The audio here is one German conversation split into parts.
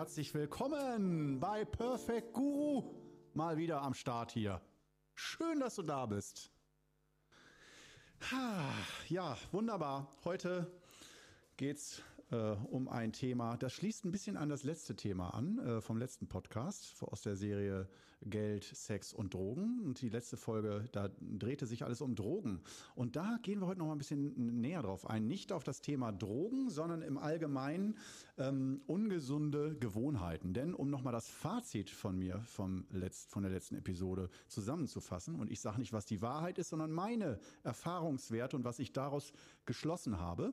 herzlich willkommen bei Perfect Guru. Mal wieder am Start hier. Schön, dass du da bist. Ja, wunderbar. Heute geht's äh, um ein Thema, das schließt ein bisschen an das letzte Thema an, äh, vom letzten Podcast aus der Serie Geld, Sex und Drogen. Und die letzte Folge, da drehte sich alles um Drogen. Und da gehen wir heute noch mal ein bisschen näher drauf ein. Nicht auf das Thema Drogen, sondern im Allgemeinen ähm, ungesunde Gewohnheiten. Denn um noch mal das Fazit von mir vom Letzt, von der letzten Episode zusammenzufassen, und ich sage nicht, was die Wahrheit ist, sondern meine Erfahrungswerte und was ich daraus geschlossen habe,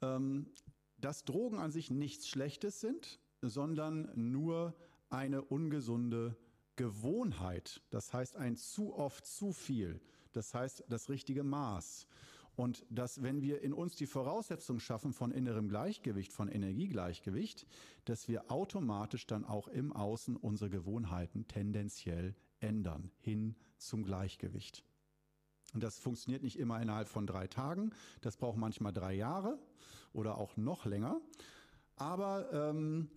dass Drogen an sich nichts Schlechtes sind, sondern nur eine ungesunde Gewohnheit. Das heißt ein zu oft zu viel. Das heißt das richtige Maß. Und dass, wenn wir in uns die Voraussetzung schaffen von innerem Gleichgewicht, von Energiegleichgewicht, dass wir automatisch dann auch im Außen unsere Gewohnheiten tendenziell ändern, hin zum Gleichgewicht. Und das funktioniert nicht immer innerhalb von drei Tagen. Das braucht manchmal drei Jahre oder auch noch länger. Aber ähm,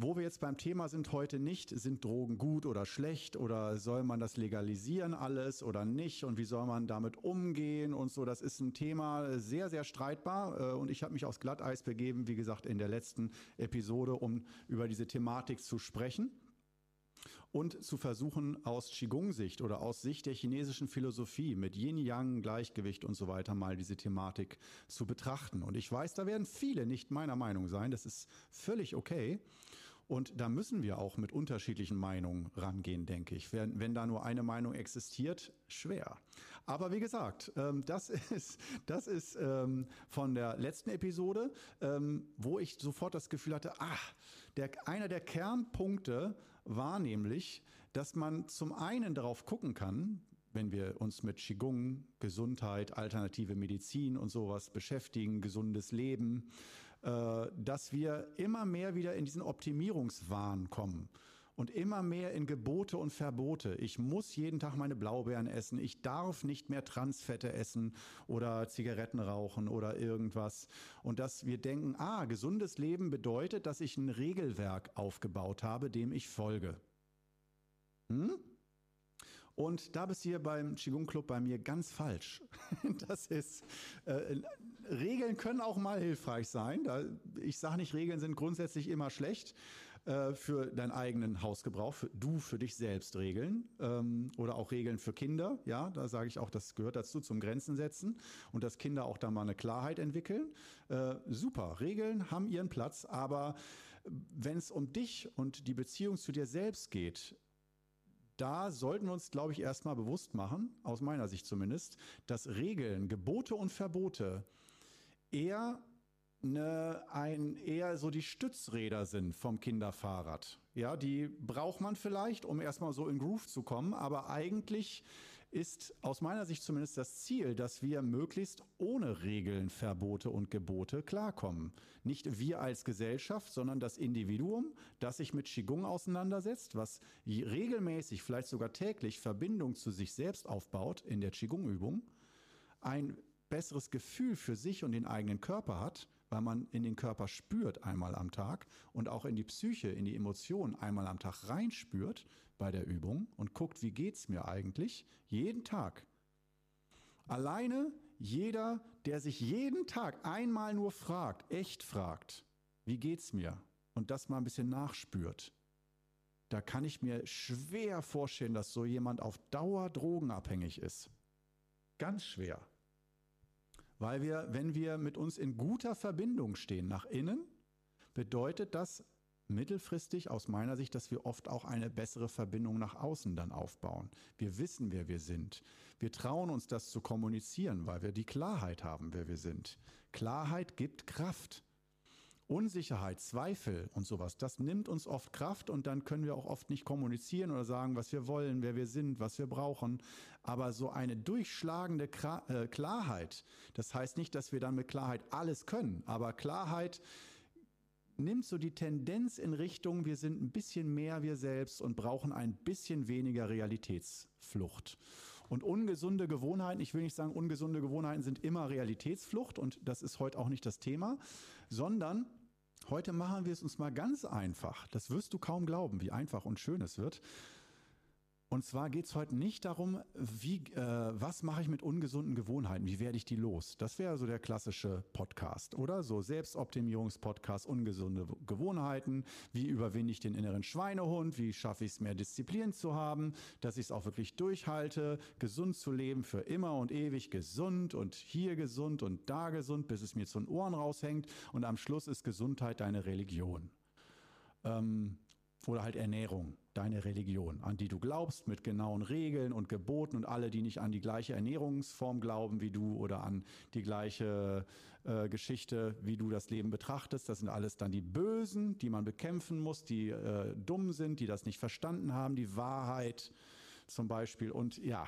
wo wir jetzt beim Thema sind heute nicht, sind Drogen gut oder schlecht oder soll man das legalisieren alles oder nicht und wie soll man damit umgehen und so. Das ist ein Thema sehr, sehr streitbar äh, und ich habe mich aufs Glatteis begeben, wie gesagt, in der letzten Episode, um über diese Thematik zu sprechen und zu versuchen, aus Qigong-Sicht oder aus Sicht der chinesischen Philosophie mit Yin-Yang, Gleichgewicht und so weiter mal diese Thematik zu betrachten. Und ich weiß, da werden viele nicht meiner Meinung sein. Das ist völlig okay. Und da müssen wir auch mit unterschiedlichen Meinungen rangehen, denke ich. Wenn, wenn da nur eine Meinung existiert, schwer. Aber wie gesagt, ähm, das ist, das ist ähm, von der letzten Episode, ähm, wo ich sofort das Gefühl hatte, ach, der, einer der Kernpunkte war nämlich, dass man zum einen darauf gucken kann, wenn wir uns mit Qigong, Gesundheit, alternative Medizin und sowas beschäftigen, gesundes Leben, äh, dass wir immer mehr wieder in diesen Optimierungswahn kommen und immer mehr in Gebote und Verbote. Ich muss jeden Tag meine Blaubeeren essen. Ich darf nicht mehr Transfette essen oder Zigaretten rauchen oder irgendwas. Und dass wir denken, ah, gesundes Leben bedeutet, dass ich ein Regelwerk aufgebaut habe, dem ich folge. Hm? Und da bist du hier beim Qigong Club bei mir ganz falsch. Das ist, äh, Regeln können auch mal hilfreich sein. Da, ich sage nicht, Regeln sind grundsätzlich immer schlecht äh, für deinen eigenen Hausgebrauch, für, du für dich selbst Regeln ähm, oder auch Regeln für Kinder. Ja, da sage ich auch, das gehört dazu zum Grenzen setzen und dass Kinder auch da mal eine Klarheit entwickeln. Äh, super, Regeln haben ihren Platz, aber wenn es um dich und die Beziehung zu dir selbst geht, da sollten wir uns, glaube ich, erstmal bewusst machen, aus meiner Sicht zumindest, dass Regeln, Gebote und Verbote eher eine, ein, eher so die Stützräder sind vom Kinderfahrrad. Ja, die braucht man vielleicht, um erstmal so in Groove zu kommen, aber eigentlich ist aus meiner Sicht zumindest das Ziel, dass wir möglichst ohne Regeln, Verbote und Gebote klarkommen. Nicht wir als Gesellschaft, sondern das Individuum, das sich mit Qigong auseinandersetzt, was regelmäßig, vielleicht sogar täglich Verbindung zu sich selbst aufbaut in der Qigong-Übung, ein besseres Gefühl für sich und den eigenen Körper hat, weil man in den Körper spürt einmal am Tag und auch in die Psyche, in die Emotionen einmal am Tag reinspürt, bei der Übung und guckt, wie geht's mir eigentlich jeden Tag. Alleine jeder, der sich jeden Tag einmal nur fragt, echt fragt, wie geht's mir und das mal ein bisschen nachspürt. Da kann ich mir schwer vorstellen, dass so jemand auf Dauer drogenabhängig ist. Ganz schwer. Weil wir, wenn wir mit uns in guter Verbindung stehen nach innen, bedeutet das mittelfristig aus meiner Sicht, dass wir oft auch eine bessere Verbindung nach außen dann aufbauen. Wir wissen, wer wir sind. Wir trauen uns das zu kommunizieren, weil wir die Klarheit haben, wer wir sind. Klarheit gibt Kraft. Unsicherheit, Zweifel und sowas, das nimmt uns oft Kraft und dann können wir auch oft nicht kommunizieren oder sagen, was wir wollen, wer wir sind, was wir brauchen. Aber so eine durchschlagende äh, Klarheit, das heißt nicht, dass wir dann mit Klarheit alles können, aber Klarheit, nimmt so die Tendenz in Richtung, wir sind ein bisschen mehr wir selbst und brauchen ein bisschen weniger Realitätsflucht. Und ungesunde Gewohnheiten, ich will nicht sagen, ungesunde Gewohnheiten sind immer Realitätsflucht und das ist heute auch nicht das Thema, sondern Heute machen wir es uns mal ganz einfach. Das wirst du kaum glauben, wie einfach und schön es wird. Und zwar geht es heute nicht darum, wie, äh, was mache ich mit ungesunden Gewohnheiten, wie werde ich die los? Das wäre so der klassische Podcast, oder? So Selbstoptimierungspodcast, ungesunde Gewohnheiten, wie überwinde ich den inneren Schweinehund, wie schaffe ich es mehr Disziplin zu haben, dass ich es auch wirklich durchhalte, gesund zu leben, für immer und ewig gesund und hier gesund und da gesund, bis es mir zu den Ohren raushängt und am Schluss ist Gesundheit deine Religion. Ähm, oder halt Ernährung, deine Religion, an die du glaubst, mit genauen Regeln und Geboten und alle, die nicht an die gleiche Ernährungsform glauben wie du oder an die gleiche äh, Geschichte, wie du das Leben betrachtest. Das sind alles dann die Bösen, die man bekämpfen muss, die äh, dumm sind, die das nicht verstanden haben, die Wahrheit zum Beispiel. Und ja,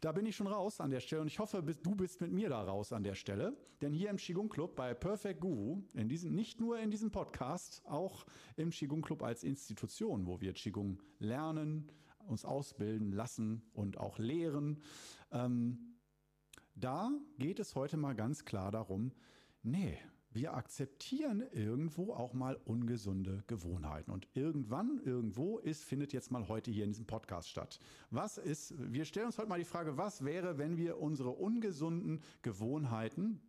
da bin ich schon raus an der Stelle und ich hoffe, du bist mit mir da raus an der Stelle. Denn hier im Qigong Club bei Perfect Guru, in diesem, nicht nur in diesem Podcast, auch im Qigong Club als Institution, wo wir Qigong lernen, uns ausbilden lassen und auch lehren, ähm, da geht es heute mal ganz klar darum, nee, wir akzeptieren irgendwo auch mal ungesunde Gewohnheiten. Und irgendwann, irgendwo ist, findet jetzt mal heute hier in diesem Podcast statt. Was ist, wir stellen uns heute mal die Frage, was wäre, wenn wir unsere ungesunden Gewohnheiten,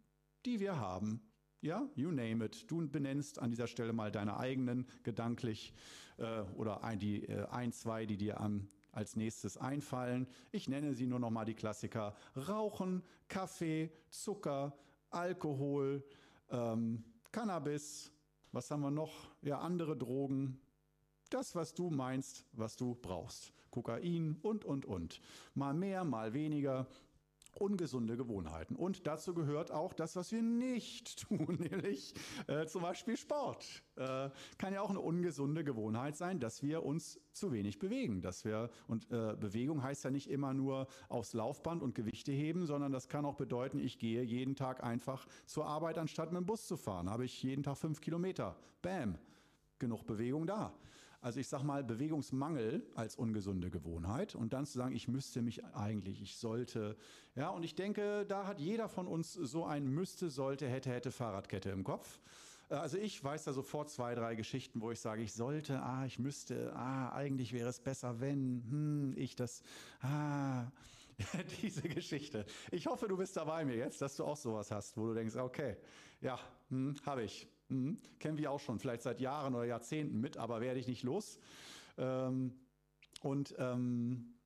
die wir haben, ja, you name it. Du benennst an dieser Stelle mal deine eigenen gedanklich äh, oder ein, die äh, ein, zwei, die dir am als nächstes einfallen. Ich nenne sie nur noch mal die Klassiker: Rauchen, Kaffee, Zucker, Alkohol, ähm, Cannabis, was haben wir noch? Ja, andere Drogen. Das, was du meinst, was du brauchst. Kokain und, und, und. Mal mehr, mal weniger ungesunde Gewohnheiten. Und dazu gehört auch das, was wir nicht tun, nämlich äh, zum Beispiel Sport. Äh, kann ja auch eine ungesunde Gewohnheit sein, dass wir uns zu wenig bewegen. Dass wir, und äh, Bewegung heißt ja nicht immer nur aufs Laufband und Gewichte heben, sondern das kann auch bedeuten, ich gehe jeden Tag einfach zur Arbeit, anstatt mit dem Bus zu fahren. Habe ich jeden Tag fünf Kilometer. Bam. Genug Bewegung da. Also ich sage mal Bewegungsmangel als ungesunde Gewohnheit und dann zu sagen, ich müsste mich eigentlich, ich sollte. Ja, und ich denke, da hat jeder von uns so ein müsste, sollte, hätte, hätte Fahrradkette im Kopf. Äh, also ich weiß da sofort zwei, drei Geschichten, wo ich sage, ich sollte, ah, ich müsste, ah, eigentlich wäre es besser, wenn, hm, ich das, ah, diese Geschichte. Ich hoffe, du bist dabei mir jetzt, dass du auch sowas hast, wo du denkst, okay, ja, hm, habe ich. Mhm. Kennen wir auch schon, vielleicht seit Jahren oder Jahrzehnten mit, aber werde ich nicht los. Ähm, und ähm,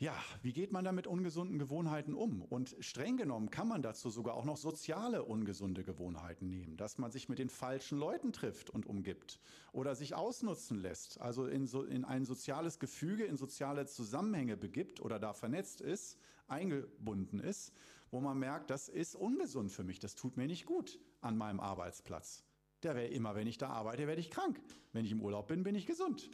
ja, wie geht man da mit ungesunden Gewohnheiten um? Und streng genommen kann man dazu sogar auch noch soziale ungesunde Gewohnheiten nehmen, dass man sich mit den falschen Leuten trifft und umgibt oder sich ausnutzen lässt, also in, so, in ein soziales Gefüge, in soziale Zusammenhänge begibt oder da vernetzt ist, eingebunden ist wo man merkt, das ist ungesund für mich, das tut mir nicht gut an meinem Arbeitsplatz. Der wäre immer, wenn ich da arbeite, werde ich krank. Wenn ich im Urlaub bin, bin ich gesund.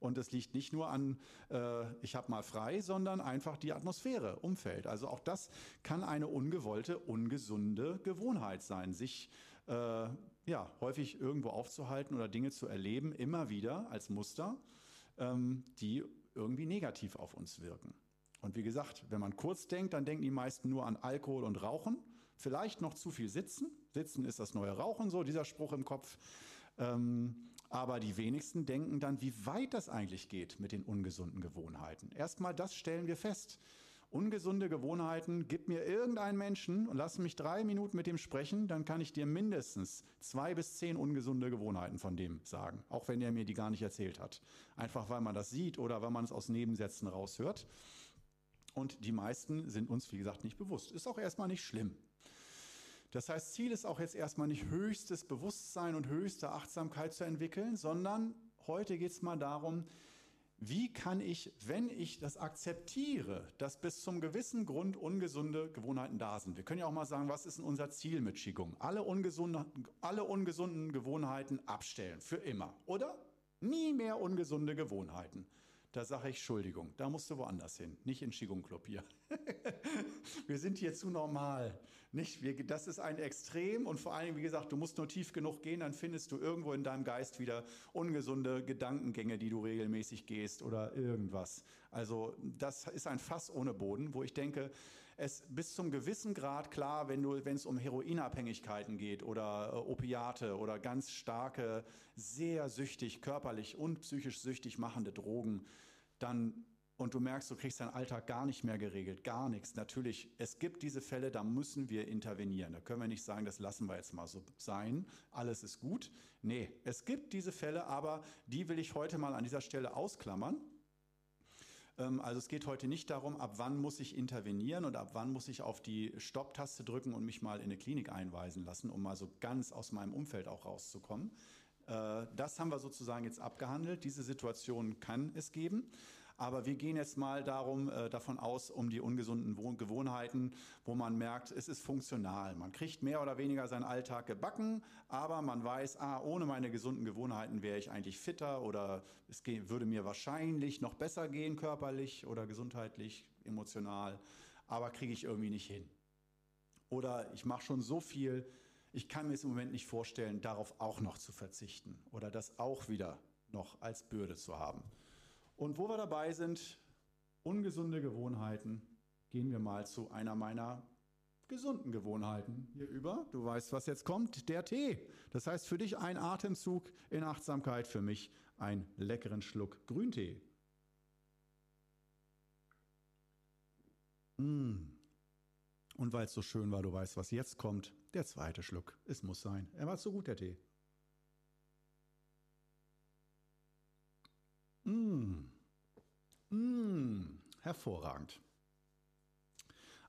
Und es liegt nicht nur an, äh, ich habe mal frei, sondern einfach die Atmosphäre, Umfeld. Also auch das kann eine ungewollte, ungesunde Gewohnheit sein, sich äh, ja, häufig irgendwo aufzuhalten oder Dinge zu erleben, immer wieder als Muster, ähm, die irgendwie negativ auf uns wirken. Und wie gesagt, wenn man kurz denkt, dann denken die meisten nur an Alkohol und Rauchen. Vielleicht noch zu viel Sitzen. Sitzen ist das neue Rauchen, so dieser Spruch im Kopf. Ähm, aber die wenigsten denken dann, wie weit das eigentlich geht mit den ungesunden Gewohnheiten. Erstmal das stellen wir fest. Ungesunde Gewohnheiten, gib mir irgendeinen Menschen und lass mich drei Minuten mit dem sprechen, dann kann ich dir mindestens zwei bis zehn ungesunde Gewohnheiten von dem sagen, auch wenn er mir die gar nicht erzählt hat. Einfach weil man das sieht oder weil man es aus Nebensätzen raushört. Und die meisten sind uns, wie gesagt, nicht bewusst. Ist auch erstmal nicht schlimm. Das heißt, Ziel ist auch jetzt erstmal nicht höchstes Bewusstsein und höchste Achtsamkeit zu entwickeln, sondern heute geht es mal darum, wie kann ich, wenn ich das akzeptiere, dass bis zum gewissen Grund ungesunde Gewohnheiten da sind. Wir können ja auch mal sagen, was ist denn unser Ziel mit Qigong? Alle, ungesunde, alle ungesunden Gewohnheiten abstellen, für immer, oder? Nie mehr ungesunde Gewohnheiten. Da sage ich, Entschuldigung, da musst du woanders hin, nicht in Qigong Club hier. wir sind hier zu normal. Nicht? Wir, das ist ein Extrem und vor allem, wie gesagt, du musst nur tief genug gehen, dann findest du irgendwo in deinem Geist wieder ungesunde Gedankengänge, die du regelmäßig gehst oder irgendwas. Also das ist ein Fass ohne Boden, wo ich denke, es bis zum gewissen Grad klar, wenn du, wenn es um Heroinabhängigkeiten geht oder äh, Opiate oder ganz starke, sehr süchtig, körperlich und psychisch süchtig machende Drogen, dann und du merkst, du kriegst deinen Alltag gar nicht mehr geregelt, gar nichts. Natürlich, es gibt diese Fälle, da müssen wir intervenieren. Da können wir nicht sagen, das lassen wir jetzt mal so sein, alles ist gut. Nee, es gibt diese Fälle, aber die will ich heute mal an dieser Stelle ausklammern. Ähm, also es geht heute nicht darum, ab wann muss ich intervenieren und ab wann muss ich auf die Stopptaste drücken und mich mal in eine Klinik einweisen lassen, um mal so ganz aus meinem Umfeld auch rauszukommen. Äh, das haben wir sozusagen jetzt abgehandelt. Diese Situation kann es geben. Aber wir gehen jetzt mal darum, äh, davon aus, um die ungesunden Gewohnheiten, wo man merkt, es ist funktional. Man kriegt mehr oder weniger seinen Alltag gebacken, aber man weiß, ah, ohne meine gesunden Gewohnheiten wäre ich eigentlich fitter oder es würde mir wahrscheinlich noch besser gehen, körperlich oder gesundheitlich, emotional, aber kriege ich irgendwie nicht hin. Oder ich mache schon so viel, ich kann mir es im Moment nicht vorstellen, darauf auch noch zu verzichten oder das auch wieder noch als Bürde zu haben. Und wo wir dabei sind, ungesunde Gewohnheiten, gehen wir mal zu einer meiner gesunden Gewohnheiten hier über. Du weißt, was jetzt kommt, der Tee. Das heißt für dich ein Atemzug in Achtsamkeit, für mich einen leckeren Schluck Grüntee. Mmh. Und weil es so schön war, du weißt, was jetzt kommt, der zweite Schluck. Es muss sein. Er war so gut, der Tee. Mmh. Mmh. Hervorragend.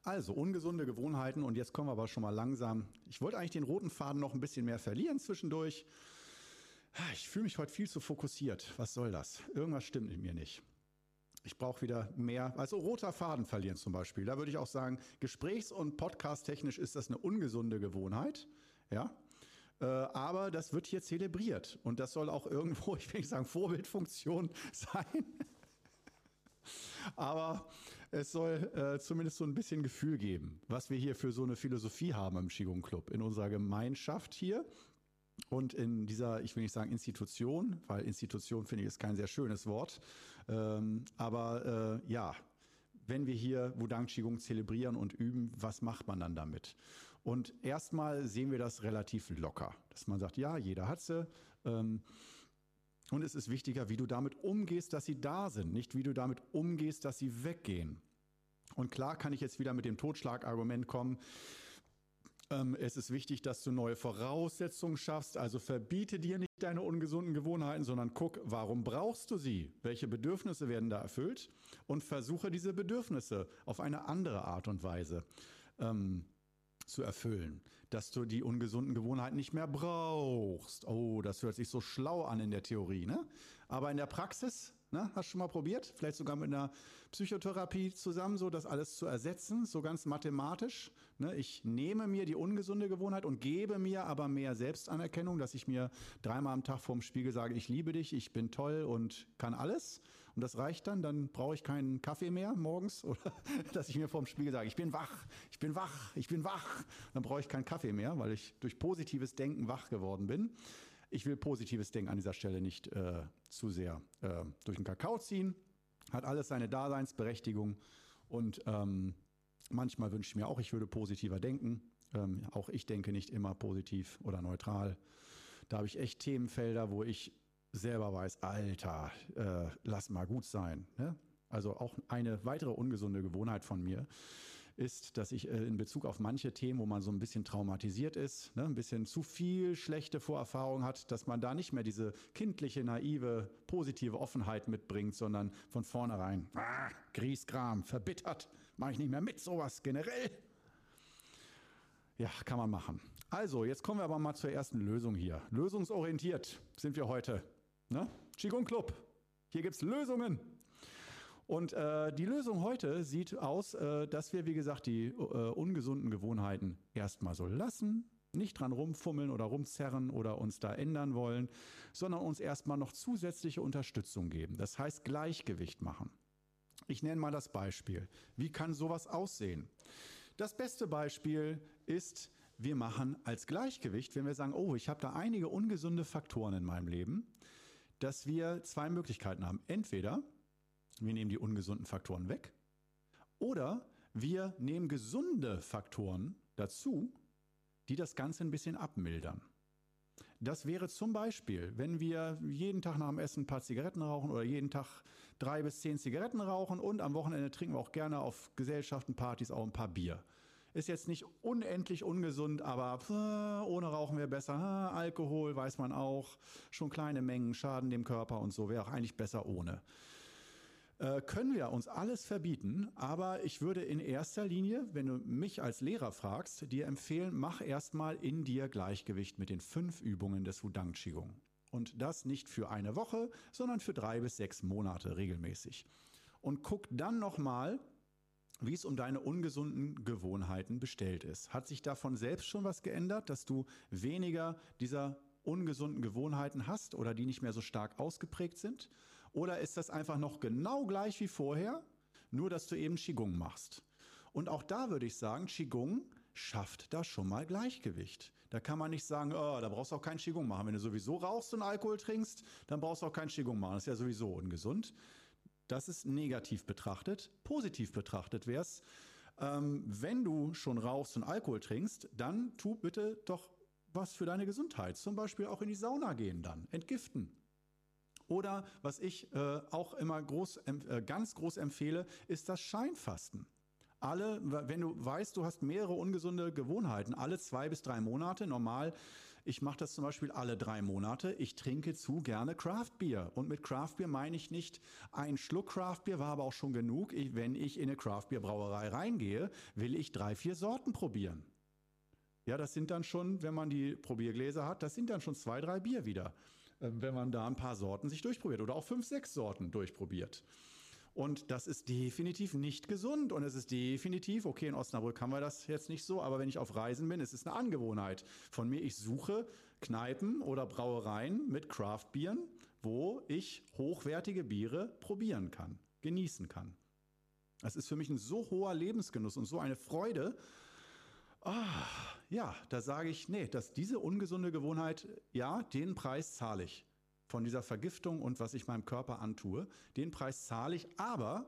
Also ungesunde Gewohnheiten und jetzt kommen wir aber schon mal langsam. Ich wollte eigentlich den roten Faden noch ein bisschen mehr verlieren zwischendurch. Ich fühle mich heute viel zu fokussiert. Was soll das? Irgendwas stimmt mit mir nicht. Ich brauche wieder mehr, also roter Faden verlieren zum Beispiel. Da würde ich auch sagen, gesprächs- und podcast-technisch ist das eine ungesunde Gewohnheit. Ja, äh, aber das wird hier zelebriert und das soll auch irgendwo, ich will nicht sagen Vorbildfunktion sein, aber es soll äh, zumindest so ein bisschen Gefühl geben, was wir hier für so eine Philosophie haben im Qigong Club, in unserer Gemeinschaft hier. Und in dieser, ich will nicht sagen Institution, weil Institution finde ich ist kein sehr schönes Wort, ähm, aber äh, ja, wenn wir hier Wudang Qigong zelebrieren und üben, was macht man dann damit? Und erstmal sehen wir das relativ locker, dass man sagt, ja, jeder hat sie. Ähm, und es ist wichtiger, wie du damit umgehst, dass sie da sind, nicht wie du damit umgehst, dass sie weggehen. Und klar kann ich jetzt wieder mit dem Totschlagargument kommen. Ähm, es ist wichtig, dass du neue Voraussetzungen schaffst. Also verbiete dir nicht deine ungesunden Gewohnheiten, sondern guck, warum brauchst du sie? Welche Bedürfnisse werden da erfüllt? Und versuche diese Bedürfnisse auf eine andere Art und Weise ähm, zu erfüllen, dass du die ungesunden Gewohnheiten nicht mehr brauchst. Oh, das hört sich so schlau an in der Theorie, ne? Aber in der Praxis, ne, hast du schon mal probiert? Vielleicht sogar mit einer Psychotherapie zusammen, so das alles zu ersetzen, so ganz mathematisch. Ne? Ich nehme mir die ungesunde Gewohnheit und gebe mir aber mehr Selbstanerkennung, dass ich mir dreimal am Tag vorm Spiegel sage, ich liebe dich, ich bin toll und kann alles. Und das reicht dann, dann brauche ich keinen Kaffee mehr morgens oder dass ich mir vorm Spiegel sage, ich bin wach, ich bin wach, ich bin wach. Dann brauche ich keinen Kaffee mehr, weil ich durch positives Denken wach geworden bin. Ich will positives Denken an dieser Stelle nicht äh, zu sehr äh, durch den Kakao ziehen. Hat alles seine Daseinsberechtigung und ähm, manchmal wünsche ich mir auch, ich würde positiver denken. Ähm, auch ich denke nicht immer positiv oder neutral. Da habe ich echt Themenfelder, wo ich selber weiß, Alter, äh, lass mal gut sein. Ne? Also auch eine weitere ungesunde Gewohnheit von mir ist, dass ich äh, in Bezug auf manche Themen, wo man so ein bisschen traumatisiert ist, ne, ein bisschen zu viel schlechte Vorerfahrung hat, dass man da nicht mehr diese kindliche, naive, positive Offenheit mitbringt, sondern von vornherein, ah, Griesgram, verbittert, mache ich nicht mehr mit sowas generell. Ja, kann man machen. Also, jetzt kommen wir aber mal zur ersten Lösung hier. Lösungsorientiert sind wir heute. Ne? Qigong Club. Hier gibt es Lösungen. Und äh, die Lösung heute sieht aus, äh, dass wir, wie gesagt, die äh, ungesunden Gewohnheiten erstmal so lassen, nicht dran rumfummeln oder rumzerren oder uns da ändern wollen, sondern uns erstmal noch zusätzliche Unterstützung geben. Das heißt Gleichgewicht machen. Ich nenne mal das Beispiel. Wie kann sowas aussehen? Das beste Beispiel ist, wir machen als Gleichgewicht, wenn wir sagen, oh, ich habe da einige ungesunde Faktoren in meinem Leben, dass wir zwei Möglichkeiten haben. Entweder wir nehmen die ungesunden Faktoren weg oder wir nehmen gesunde Faktoren dazu, die das Ganze ein bisschen abmildern. Das wäre zum Beispiel, wenn wir jeden Tag nach dem Essen ein paar Zigaretten rauchen oder jeden Tag drei bis zehn Zigaretten rauchen und am Wochenende trinken wir auch gerne auf Gesellschaften, Partys auch ein paar Bier. Ist jetzt nicht unendlich ungesund, aber äh, ohne Rauchen wäre besser. Äh, Alkohol weiß man auch, schon kleine Mengen schaden dem Körper und so wäre auch eigentlich besser ohne. Äh, können wir uns alles verbieten, aber ich würde in erster Linie, wenn du mich als Lehrer fragst, dir empfehlen, mach erstmal in dir Gleichgewicht mit den fünf Übungen des Wudang Qigong. Und das nicht für eine Woche, sondern für drei bis sechs Monate regelmäßig. Und guck dann nochmal, wie es um deine ungesunden Gewohnheiten bestellt ist. Hat sich davon selbst schon was geändert, dass du weniger dieser ungesunden Gewohnheiten hast oder die nicht mehr so stark ausgeprägt sind? Oder ist das einfach noch genau gleich wie vorher, nur dass du eben Qigong machst? Und auch da würde ich sagen, Qigong schafft da schon mal Gleichgewicht. Da kann man nicht sagen, oh, da brauchst du auch kein Qigong machen. Wenn du sowieso rauchst und Alkohol trinkst, dann brauchst du auch kein Qigong machen. Das ist ja sowieso ungesund. Das ist negativ betrachtet. Positiv betrachtet wäre es, ähm, wenn du schon rauchst und Alkohol trinkst, dann tu bitte doch was für deine Gesundheit. Zum Beispiel auch in die Sauna gehen dann, entgiften. Oder was ich äh, auch immer groß, äh, ganz groß empfehle, ist das Scheinfasten. Alle, wenn du weißt, du hast mehrere ungesunde Gewohnheiten, alle zwei bis drei Monate, normal, ich mache das zum Beispiel alle drei Monate, ich trinke zu gerne Craftbier. Und mit Craftbier meine ich nicht, ein Schluck Craftbier war aber auch schon genug. Ich, wenn ich in eine Craftbierbrauerei reingehe, will ich drei, vier Sorten probieren. Ja, das sind dann schon, wenn man die Probiergläser hat, das sind dann schon zwei, drei Bier wieder. Äh, wenn man da ein paar Sorten sich durchprobiert oder auch fünf, sechs Sorten durchprobiert. Und das ist definitiv nicht gesund. Und es ist definitiv, okay, in Osnabrück haben wir das jetzt nicht so, aber wenn ich auf Reisen bin, ist es eine Angewohnheit von mir. Ich suche Kneipen oder Brauereien mit Craftbieren, wo ich hochwertige Biere probieren kann, genießen kann. Das ist für mich ein so hoher Lebensgenuss und so eine Freude. Ah, ja, da sage ich, nee, dass diese ungesunde Gewohnheit, ja, den Preis zahle ich. Von dieser Vergiftung und was ich meinem Körper antue, den Preis zahle ich, aber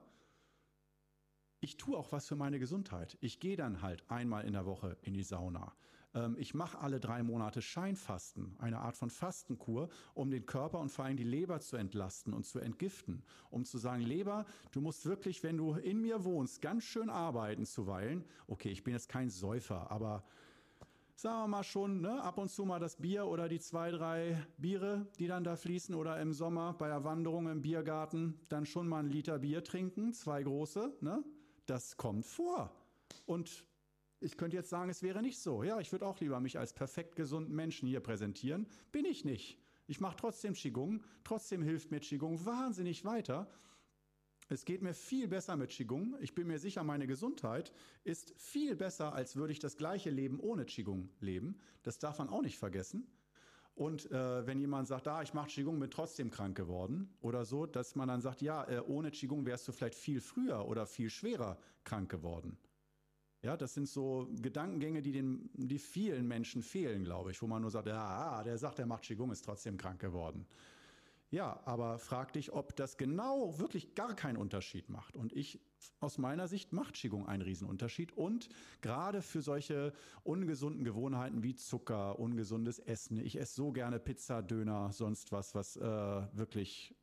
ich tue auch was für meine Gesundheit. Ich gehe dann halt einmal in der Woche in die Sauna. Ähm, ich mache alle drei Monate Scheinfasten, eine Art von Fastenkur, um den Körper und vor allem die Leber zu entlasten und zu entgiften. Um zu sagen, Leber, du musst wirklich, wenn du in mir wohnst, ganz schön arbeiten zuweilen. Okay, ich bin jetzt kein Säufer, aber sagen wir mal schon, ne, ab und zu mal das Bier oder die zwei, drei Biere, die dann da fließen oder im Sommer bei der Wanderung im Biergarten dann schon mal einen Liter Bier trinken, zwei große, ne? Das kommt vor. Und ich könnte jetzt sagen, es wäre nicht so. Ja, ich würde auch lieber mich als perfekt gesunden Menschen hier präsentieren. Bin ich nicht. Ich mache trotzdem Qigong. Trotzdem hilft mir Qigong wahnsinnig weiter. Es geht mir viel besser mit Qigong. Ich bin mir sicher, meine Gesundheit ist viel besser, als würde ich das gleiche Leben ohne Qigong leben. Das darf man auch nicht vergessen. Und äh, wenn jemand sagt, ah, ich mache Qigong, bin trotzdem krank geworden oder so, dass man dann sagt, ja, äh, ohne Qigong wärst du vielleicht viel früher oder viel schwerer krank geworden. Ja, das sind so Gedankengänge, die, den, die vielen Menschen fehlen, glaube ich, wo man nur sagt, ja, der sagt, er macht Qigong, ist trotzdem krank geworden. Ja, aber frag dich, ob das genau wirklich gar keinen Unterschied macht. Und ich, aus meiner Sicht, macht Qigong einen Riesenunterschied. Und gerade für solche ungesunden Gewohnheiten wie Zucker, ungesundes Essen. Ich esse so gerne Pizza, Döner, sonst was, was äh, wirklich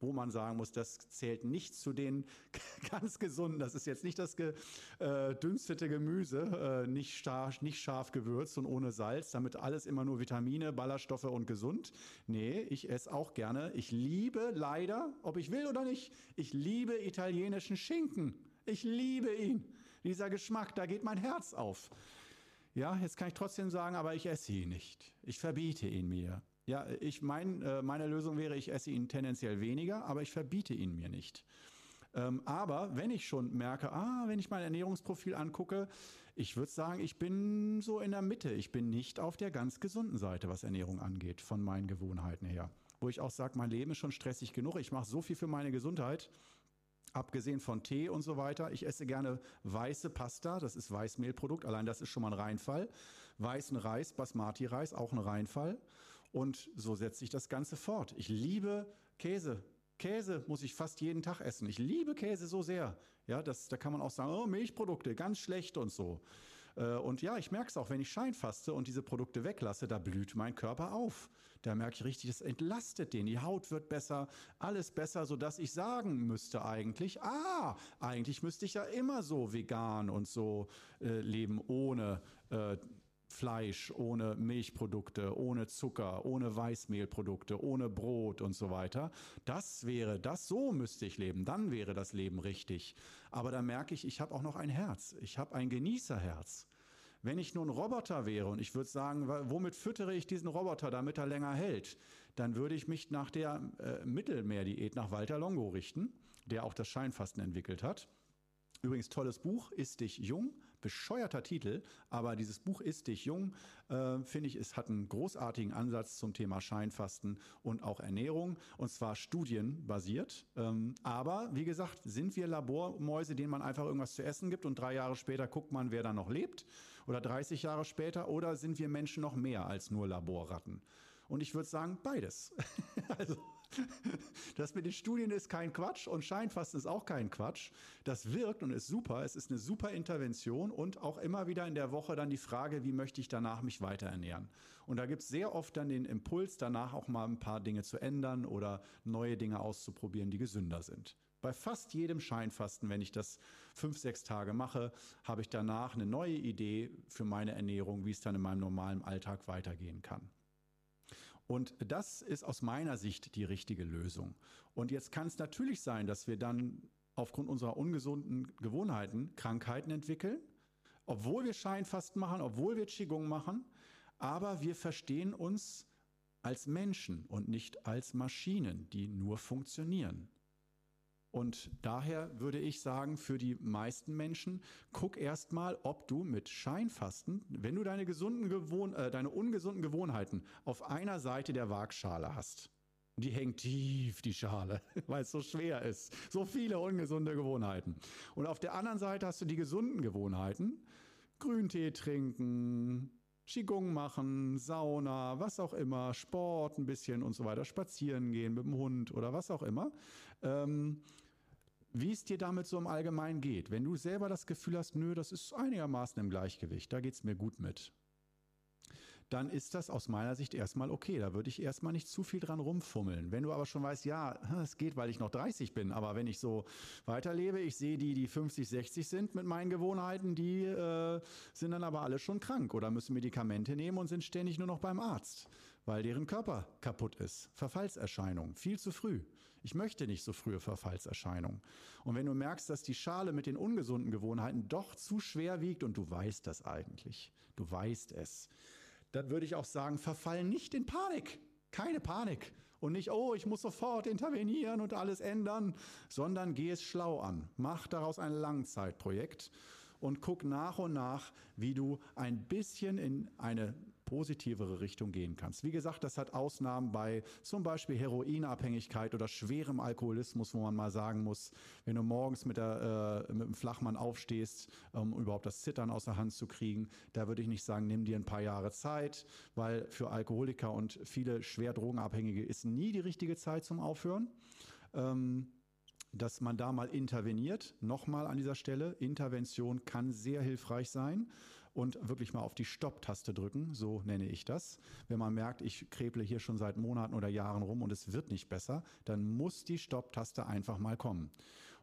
wo man sagen muss, das zählt nicht zu den ganz gesunden. Das ist jetzt nicht das gedünstete äh, Gemüse, äh, nicht, scharf, nicht scharf gewürzt und ohne Salz, damit alles immer nur Vitamine, Ballaststoffe und gesund. Nee, ich esse auch gerne. Ich liebe leider, ob ich will oder nicht, ich liebe italienischen Schinken. Ich liebe ihn. Dieser Geschmack, da geht mein Herz auf. Ja, jetzt kann ich trotzdem sagen, aber ich esse ihn nicht. Ich verbiete ihn mir. Ja, ich mein, äh, meine Lösung wäre, ich esse ihn tendenziell weniger, aber ich verbiete ihn mir nicht. Ähm, aber wenn ich schon merke, ah, wenn ich mein Ernährungsprofil angucke, ich würde sagen, ich bin so in der Mitte. Ich bin nicht auf der ganz gesunden Seite, was Ernährung angeht, von meinen Gewohnheiten her. Wo ich auch sage, mein Leben ist schon stressig genug. Ich mache so viel für meine Gesundheit. Abgesehen von Tee und so weiter. Ich esse gerne weiße Pasta, das ist Weißmehlprodukt, allein das ist schon mal ein Reinfall. Weißen Reis, Basmati-Reis, auch ein Reinfall. Und so setzt sich das Ganze fort. Ich liebe Käse. Käse muss ich fast jeden Tag essen. Ich liebe Käse so sehr. Ja, das, da kann man auch sagen, oh, Milchprodukte, ganz schlecht und so. Äh, und ja, ich merke es auch, wenn ich scheinfaste und diese Produkte weglasse, da blüht mein Körper auf. Da merke ich richtig, es entlastet den. Die Haut wird besser, alles besser, sodass ich sagen müsste eigentlich, ah, eigentlich müsste ich ja immer so vegan und so äh, leben, ohne äh, Fleisch, ohne Milchprodukte, ohne Zucker, ohne Weißmehlprodukte, ohne Brot und so weiter. Das wäre, das so müsste ich leben, dann wäre das Leben richtig. Aber da merke ich, ich habe auch noch ein Herz. Ich habe ein Genießerherz. Wenn ich nun Roboter wäre und ich würde sagen, womit füttere ich diesen Roboter, damit er länger hält, dann würde ich mich nach der äh, Mittelmeerdiät nach Walter Longo richten, der auch das Scheinfasten entwickelt hat. Übrigens tolles Buch, Ist dich jung, bescheuerter Titel, aber dieses Buch Ist dich jung, äh, finde ich, es hat einen großartigen Ansatz zum Thema Scheinfasten und auch Ernährung und zwar studienbasiert. Ähm, aber wie gesagt, sind wir Labormäuse, denen man einfach irgendwas zu essen gibt und drei Jahre später guckt man, wer da noch lebt oder 30 Jahre später oder sind wir Menschen noch mehr als nur Laborratten? Und ich würde sagen, beides. also das mit den Studien ist kein Quatsch und Scheinfasten ist auch kein Quatsch. Das wirkt und ist super. Es ist eine super Intervention und auch immer wieder in der Woche dann die Frage, wie möchte ich danach mich weiter ernähren. Und da gibt es sehr oft dann den Impuls, danach auch mal ein paar Dinge zu ändern oder neue Dinge auszuprobieren, die gesünder sind. Bei fast jedem Scheinfasten, wenn ich das fünf, sechs Tage mache, habe ich danach eine neue Idee für meine Ernährung, wie es dann in meinem normalen Alltag weitergehen kann. Und das ist aus meiner Sicht die richtige Lösung. Und jetzt kann es natürlich sein, dass wir dann aufgrund unserer ungesunden Gewohnheiten Krankheiten entwickeln, obwohl wir Scheinfasten machen, obwohl wir Qigong machen, aber wir verstehen uns als Menschen und nicht als Maschinen, die nur funktionieren. Und daher würde ich sagen, für die meisten Menschen, guck erst mal, ob du mit Scheinfasten, wenn du deine, gesunden Gewohn äh, deine ungesunden Gewohnheiten auf einer Seite der Waagschale hast, die hängt tief, die Schale, weil es so schwer ist. So viele ungesunde Gewohnheiten. Und auf der anderen Seite hast du die gesunden Gewohnheiten. Grüntee trinken, Qigong machen, Sauna, was auch immer, Sport ein bisschen und so weiter, spazieren gehen mit dem Hund oder was auch immer. Ähm, wie es dir damit so im Allgemeinen geht. Wenn du selber das Gefühl hast, nö, das ist einigermaßen im Gleichgewicht, da geht es mir gut mit, dann ist das aus meiner Sicht erstmal okay. Da würde ich erstmal nicht zu viel dran rumfummeln. Wenn du aber schon weißt, ja, es geht, weil ich noch 30 bin, aber wenn ich so weiterlebe, ich sehe die, die 50, 60 sind mit meinen Gewohnheiten, die äh, sind dann aber alle schon krank oder müssen Medikamente nehmen und sind ständig nur noch beim Arzt, weil deren Körper kaputt ist. Verfallserscheinung, viel zu früh. Ich möchte nicht so frühe Verfallserscheinungen. Und wenn du merkst, dass die Schale mit den ungesunden Gewohnheiten doch zu schwer wiegt und du weißt das eigentlich, du weißt es, dann würde ich auch sagen, verfall nicht in Panik. Keine Panik. Und nicht, oh, ich muss sofort intervenieren und alles ändern, sondern geh es schlau an. Mach daraus ein Langzeitprojekt und guck nach und nach, wie du ein bisschen in eine positivere Richtung gehen kannst. Wie gesagt, das hat Ausnahmen bei zum Beispiel Heroinabhängigkeit oder schwerem Alkoholismus, wo man mal sagen muss, wenn du morgens mit, der, äh, mit dem Flachmann aufstehst, um überhaupt das Zittern aus der Hand zu kriegen, da würde ich nicht sagen, nimm dir ein paar Jahre Zeit, weil für Alkoholiker und viele schwer Drogenabhängige ist nie die richtige Zeit zum Aufhören. Ähm, dass man da mal interveniert. Nochmal an dieser Stelle, Intervention kann sehr hilfreich sein und wirklich mal auf die Stopp-Taste drücken, so nenne ich das. Wenn man merkt, ich kreble hier schon seit Monaten oder Jahren rum und es wird nicht besser, dann muss die Stopp-Taste einfach mal kommen.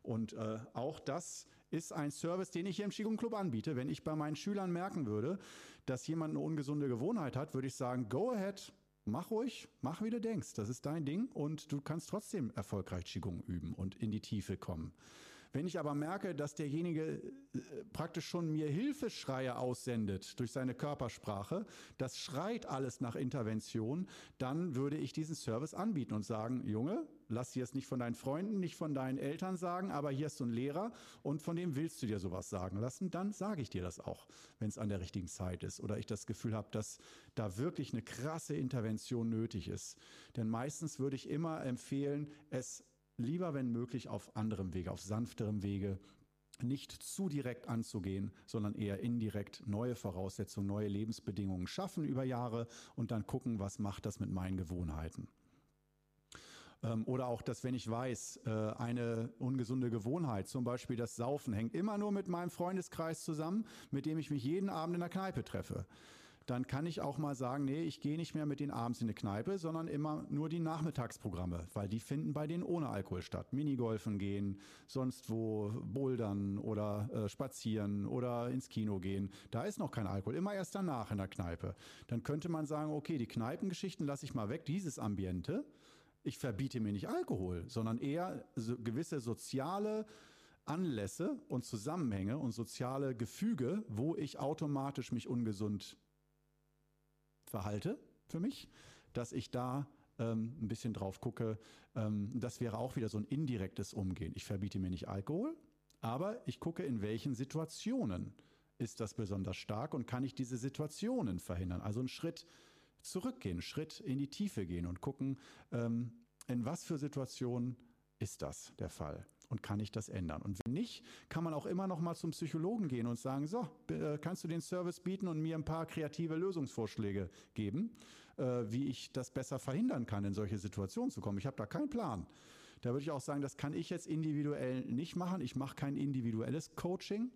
Und äh, auch das ist ein Service, den ich hier im Qigong Club anbiete. Wenn ich bei meinen Schülern merken würde, dass jemand eine ungesunde Gewohnheit hat, würde ich sagen, go ahead, mach ruhig, mach wie du denkst. Das ist dein Ding und du kannst trotzdem erfolgreich Qigong üben und in die Tiefe kommen. Wenn ich aber merke, dass derjenige äh, praktisch schon mir Hilfeschreie aussendet durch seine Körpersprache, das schreit alles nach Intervention, dann würde ich diesen Service anbieten und sagen, Junge, lass dir es nicht von deinen Freunden, nicht von deinen Eltern sagen, aber hier ist so ein Lehrer und von dem willst du dir sowas sagen lassen, dann sage ich dir das auch, wenn es an der richtigen Zeit ist oder ich das Gefühl habe, dass da wirklich eine krasse Intervention nötig ist. Denn meistens würde ich immer empfehlen, es lieber, wenn möglich, auf anderem Wege, auf sanfterem Wege, nicht zu direkt anzugehen, sondern eher indirekt neue Voraussetzungen, neue Lebensbedingungen schaffen über Jahre und dann gucken, was macht das mit meinen Gewohnheiten. Ähm, oder auch, dass wenn ich weiß, äh, eine ungesunde Gewohnheit, zum Beispiel das Saufen, hängt immer nur mit meinem Freundeskreis zusammen, mit dem ich mich jeden Abend in der Kneipe treffe dann kann ich auch mal sagen, nee, ich gehe nicht mehr mit denen abends in eine Kneipe, sondern immer nur die Nachmittagsprogramme, weil die finden bei denen ohne Alkohol statt. Minigolfen gehen, sonst wo bouldern oder äh, spazieren oder ins Kino gehen. Da ist noch kein Alkohol, immer erst danach in der Kneipe. Dann könnte man sagen, okay, die Kneipengeschichten lasse ich mal weg, dieses Ambiente. Ich verbiete mir nicht Alkohol, sondern eher so gewisse soziale Anlässe und Zusammenhänge und soziale Gefüge, wo ich automatisch mich ungesund verhalte für mich, dass ich da ähm, ein bisschen drauf gucke. Ähm, das wäre auch wieder so ein indirektes Umgehen. Ich verbiete mir nicht Alkohol, aber ich gucke, in welchen Situationen ist das besonders stark und kann ich diese Situationen verhindern. Also einen Schritt zurückgehen, einen Schritt in die Tiefe gehen und gucken, ähm, in was für Situationen ist das der Fall und kann ich das ändern? Und wenn nicht, kann man auch immer noch mal zum Psychologen gehen und sagen, so, äh, kannst du den Service bieten und mir ein paar kreative Lösungsvorschläge geben, äh, wie ich das besser verhindern kann, in solche Situationen zu kommen? Ich habe da keinen Plan. Da würde ich auch sagen, das kann ich jetzt individuell nicht machen. Ich mache kein individuelles Coaching,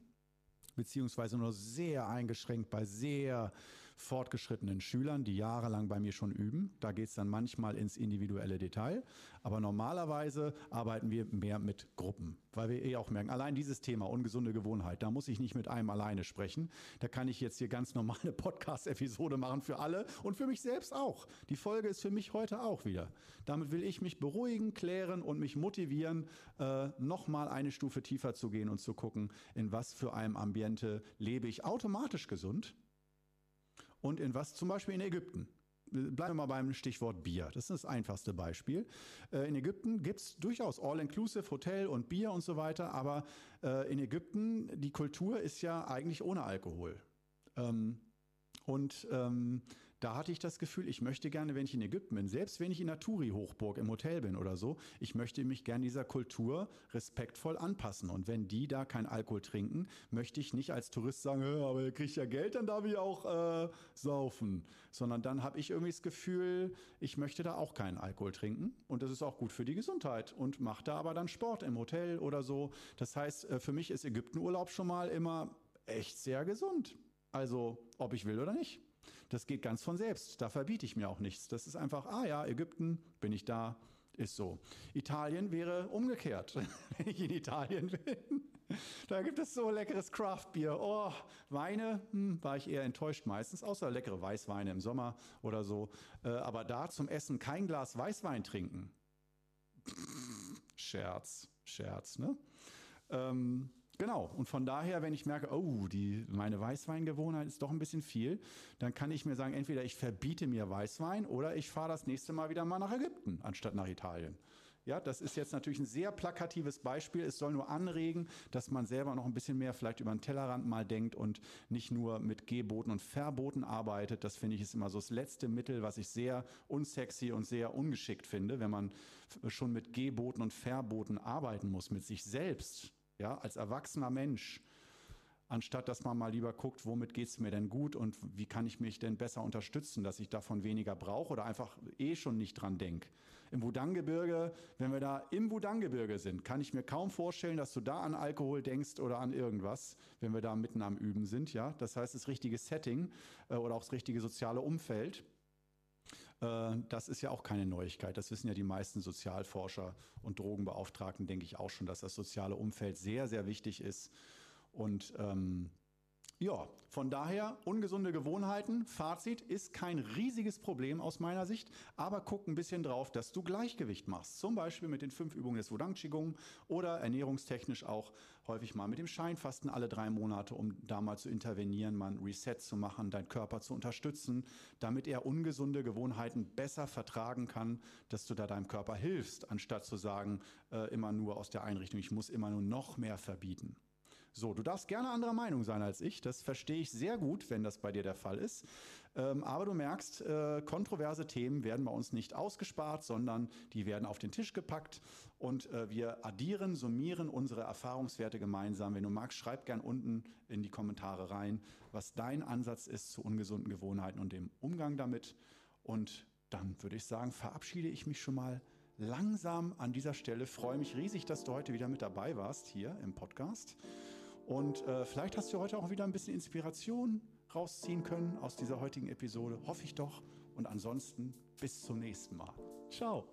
beziehungsweise nur sehr eingeschränkt bei sehr fortgeschrittenen Schülern, die jahrelang bei mir schon üben. Da geht es dann manchmal ins individuelle Detail. Aber normalerweise arbeiten wir mehr mit Gruppen, weil wir eh auch merken, allein dieses Thema ungesunde Gewohnheit, da muss ich nicht mit einem alleine sprechen. Da kann ich jetzt hier ganz normale Podcast-Episode machen für alle und für mich selbst auch. Die Folge ist für mich heute auch wieder. Damit will ich mich beruhigen, klären und mich motivieren, äh, nochmal eine Stufe tiefer zu gehen und zu gucken, in was für einem Ambiente lebe ich automatisch gesund und in was zum Beispiel in Ägypten. Bleiben wir mal beim Stichwort Bier. Das ist das einfachste Beispiel. Äh, in Ägypten gibt es durchaus All-Inclusive, Hotel und Bier und so weiter, aber äh, in Ägypten, die Kultur ist ja eigentlich ohne Alkohol. Ähm, und ähm, da hatte ich das Gefühl, ich möchte gerne, wenn ich in Ägypten bin, selbst wenn ich in der Turi-Hochburg im Hotel bin oder so, ich möchte mich gerne dieser Kultur respektvoll anpassen. Und wenn die da kein Alkohol trinken, möchte ich nicht als Tourist sagen, aber ihr kriegt ja Geld, dann darf ich auch äh, saufen. Sondern dann habe ich irgendwie das Gefühl, ich möchte da auch keinen Alkohol trinken. Und das ist auch gut für die Gesundheit. Und mache da aber dann Sport im Hotel oder so. Das heißt, äh, für mich ist Ägyptenurlaub schon mal immer echt sehr gesund. Also, ob ich will oder nicht. Das geht ganz von selbst. Da verbiete ich mir auch nichts. Das ist einfach, ah ja, Ägypten, bin ich da, ist so. Italien wäre umgekehrt, wenn ich in Italien bin. Da gibt es so leckeres Craftbier. Oh, Weine hm, war ich eher enttäuscht meistens, außer leckere Weißweine im Sommer oder so. Äh, aber da zum Essen kein Glas Weißwein trinken. Scherz, Scherz, ne? Ähm, Genau. Und von daher, wenn ich merke, oh, die, meine Weißweingewohnheit ist doch ein bisschen viel, dann kann ich mir sagen, entweder ich verbiete mir Weißwein oder ich fahre das nächste Mal wieder mal nach Ägypten, anstatt nach Italien. Ja, das ist jetzt natürlich ein sehr plakatives Beispiel. Es soll nur anregen, dass man selber noch ein bisschen mehr vielleicht über den Tellerrand mal denkt und nicht nur mit Geboten und Verboten arbeitet. Das finde ich ist immer so das letzte Mittel, was ich sehr unsexy und sehr ungeschickt finde, wenn man schon mit Geboten und Verboten arbeiten muss, mit sich selbst ja, als erwachsener Mensch, anstatt dass man mal lieber guckt, womit geht es mir denn gut und wie kann ich mich denn besser unterstützen, dass ich davon weniger brauche oder einfach eh schon nicht dran denke. Im Wudang-Gebirge, wenn wir da im Wudang-Gebirge sind, kann ich mir kaum vorstellen, dass du da an Alkohol denkst oder an irgendwas, wenn wir da mitten am Üben sind. Ja, das heißt, das richtige Setting äh, oder auch das richtige soziale Umfeld. Äh, das ist ja auch keine Neuigkeit. Das wissen ja die meisten Sozialforscher und Drogenbeauftragten, denke ich auch schon, dass das soziale Umfeld sehr, sehr wichtig ist. Und ähm, ja, von daher ungesunde Gewohnheiten. Fazit ist kein riesiges Problem aus meiner Sicht, aber guck ein bisschen drauf, dass du Gleichgewicht machst. Zum Beispiel mit den fünf Übungen des Wudang Qigong oder ernährungstechnisch auch häufig mal mit dem Scheinfasten alle drei Monate, um da mal zu intervenieren, mal ein Reset zu machen, deinen Körper zu unterstützen, damit er ungesunde Gewohnheiten besser vertragen kann, dass du da deinem Körper hilfst, anstatt zu sagen, äh, immer nur aus der Einrichtung, ich muss immer nur noch mehr verbieten. So, du darfst gerne anderer Meinung sein als ich. Das verstehe ich sehr gut, wenn das bei dir der Fall ist. Ähm, aber du merkst, äh, kontroverse Themen werden bei uns nicht ausgespart, sondern die werden auf den Tisch gepackt und äh, wir addieren, summieren unsere Erfahrungswerte gemeinsam. Wenn du magst, schreib gern unten in die Kommentare rein, was dein Ansatz ist zu ungesunden Gewohnheiten und dem Umgang damit. Und dann würde ich sagen, verabschiede ich mich schon mal langsam an dieser Stelle. Freue mich riesig, dass du heute wieder mit dabei warst hier im Podcast. Und äh, vielleicht hast du heute auch wieder ein bisschen Inspiration rausziehen können aus dieser heutigen Episode. Hoffe ich doch. Und ansonsten bis zum nächsten Mal. Ciao.